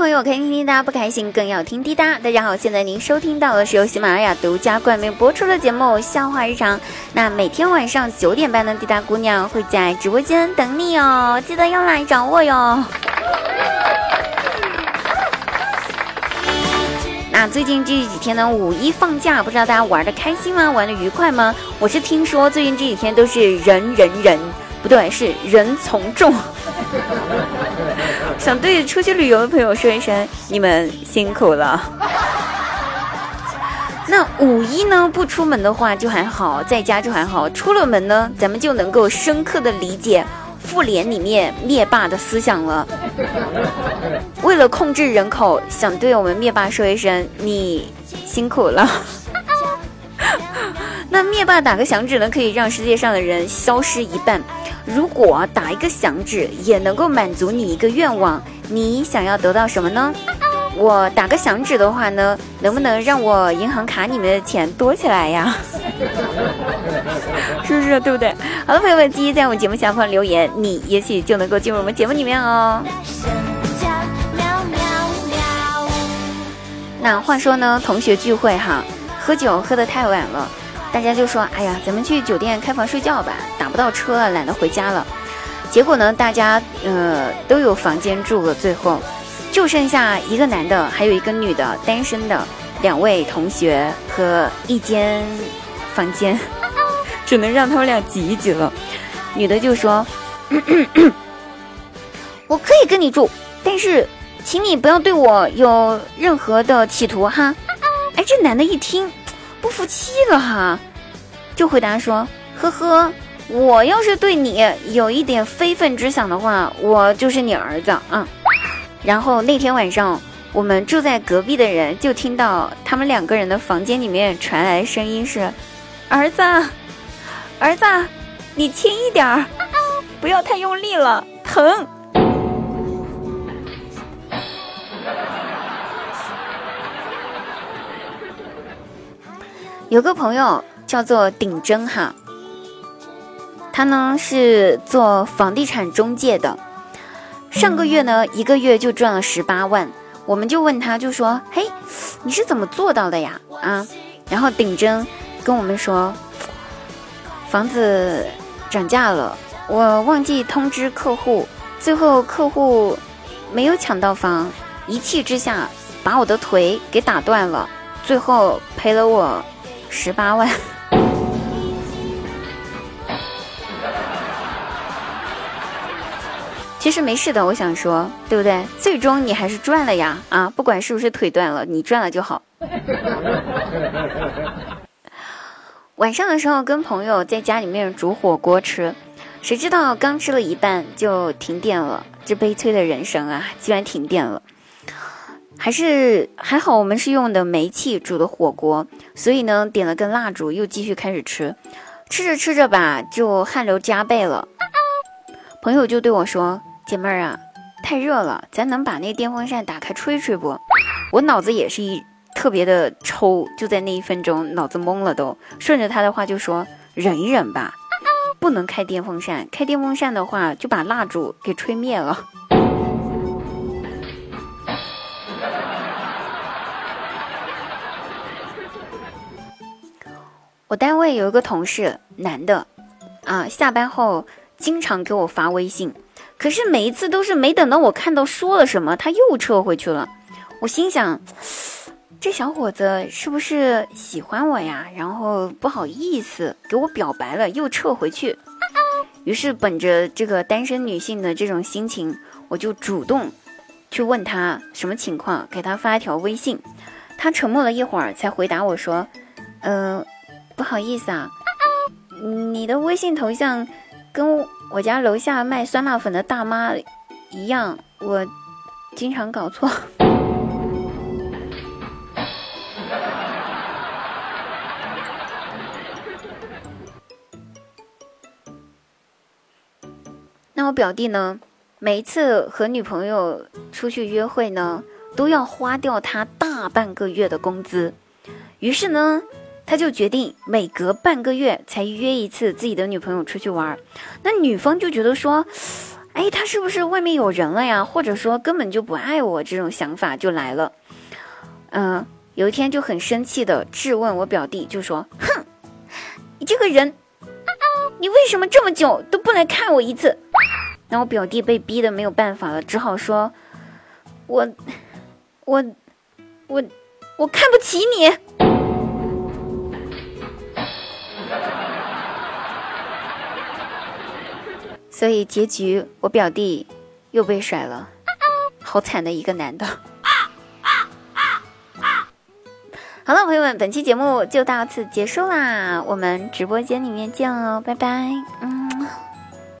朋友可以听滴答，不开心更要听滴答。大家好，现在您收听到的是由喜马拉雅独家冠名播出的节目《笑话日常》。那每天晚上九点半的滴答姑娘会在直播间等你哦，记得要来找我哟。那最近这几天呢，五一放假，不知道大家玩的开心吗？玩的愉快吗？我是听说最近这几天都是人人人，不对，是人从众。想对出去旅游的朋友说一声，你们辛苦了。那五一呢，不出门的话就还好，在家就还好；出了门呢，咱们就能够深刻的理解。复联里面灭霸的思想了。为了控制人口，想对我们灭霸说一声，你辛苦了。那灭霸打个响指呢，可以让世界上的人消失一半。如果打一个响指也能够满足你一个愿望，你想要得到什么呢？我打个响指的话呢，能不能让我银行卡里面的钱多起来呀？是不是对不对？好了，朋友们，记得在我们节目下方留言，你也许就能够进入我们节目里面哦。那话说呢，同学聚会哈，喝酒喝得太晚了，大家就说：“哎呀，咱们去酒店开房睡觉吧，打不到车，懒得回家了。”结果呢，大家呃都有房间住了，最后。就剩下一个男的，还有一个女的，单身的两位同学和一间房间，只能让他们俩挤一挤了。女的就说：“我可以跟你住，但是请你不要对我有任何的企图哈。”哎，这男的一听不服气了哈，就回答说：“呵呵，我要是对你有一点非分之想的话，我就是你儿子啊。”然后那天晚上，我们住在隔壁的人就听到他们两个人的房间里面传来声音是：“儿子，儿子，你轻一点儿，不要太用力了，疼。”有个朋友叫做顶真哈，他呢是做房地产中介的。上个月呢，一个月就赚了十八万，我们就问他，就说：“嘿，你是怎么做到的呀？”啊，然后顶真跟我们说，房子涨价了，我忘记通知客户，最后客户没有抢到房，一气之下把我的腿给打断了，最后赔了我十八万。其实没事的，我想说，对不对？最终你还是赚了呀！啊，不管是不是腿断了，你赚了就好。晚上的时候跟朋友在家里面煮火锅吃，谁知道刚吃了一半就停电了，这悲催的人生啊！居然停电了，还是还好我们是用的煤气煮的火锅，所以呢点了根蜡烛又继续开始吃，吃着吃着吧就汗流浃背了，朋友就对我说。姐妹儿啊，太热了，咱能把那电风扇打开吹吹不？我脑子也是一特别的抽，就在那一分钟，脑子懵了都。顺着他的话就说忍一忍吧，不能开电风扇，开电风扇的话就把蜡烛给吹灭了。我单位有一个同事，男的，啊，下班后经常给我发微信。可是每一次都是没等到我看到说了什么，他又撤回去了。我心想，这小伙子是不是喜欢我呀？然后不好意思给我表白了，又撤回去。于是本着这个单身女性的这种心情，我就主动去问他什么情况，给他发一条微信。他沉默了一会儿，才回答我说：“嗯，不好意思啊，你的微信头像跟……”我家楼下卖酸辣粉的大妈一样，我经常搞错。那我表弟呢？每一次和女朋友出去约会呢，都要花掉他大半个月的工资。于是呢。他就决定每隔半个月才约一次自己的女朋友出去玩，那女方就觉得说，哎，他是不是外面有人了呀？或者说根本就不爱我，这种想法就来了。嗯，有一天就很生气的质问我表弟，就说：“哼，你这个人，你为什么这么久都不来看我一次？”那我表弟被逼的没有办法了，只好说：“我，我，我，我看不起你。”所以结局，我表弟又被甩了，好惨的一个男的。好了，朋友们，本期节目就到此结束啦，我们直播间里面见哦，拜拜，嗯。